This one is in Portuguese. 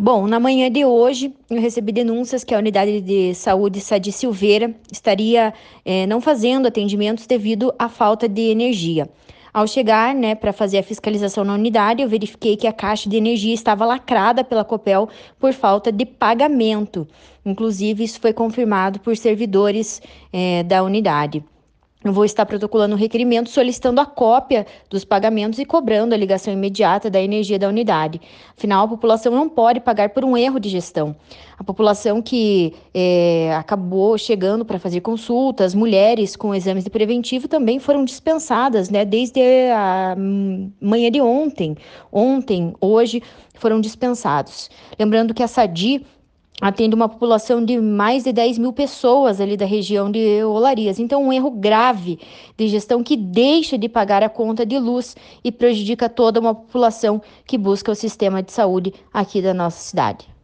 Bom, na manhã de hoje eu recebi denúncias que a unidade de saúde Sadi Silveira estaria eh, não fazendo atendimentos devido à falta de energia. Ao chegar, né, para fazer a fiscalização na unidade, eu verifiquei que a caixa de energia estava lacrada pela Copel por falta de pagamento. Inclusive, isso foi confirmado por servidores eh, da unidade. Eu vou estar protocolando um requerimento solicitando a cópia dos pagamentos e cobrando a ligação imediata da energia da unidade. Afinal, a população não pode pagar por um erro de gestão. A população que é, acabou chegando para fazer consultas, mulheres com exames de preventivo também foram dispensadas, né? Desde a manhã de ontem, ontem, hoje, foram dispensados. Lembrando que a SADI atende uma população de mais de 10 mil pessoas ali da região de Olarias. Então, um erro grave de gestão que deixa de pagar a conta de luz e prejudica toda uma população que busca o sistema de saúde aqui da nossa cidade.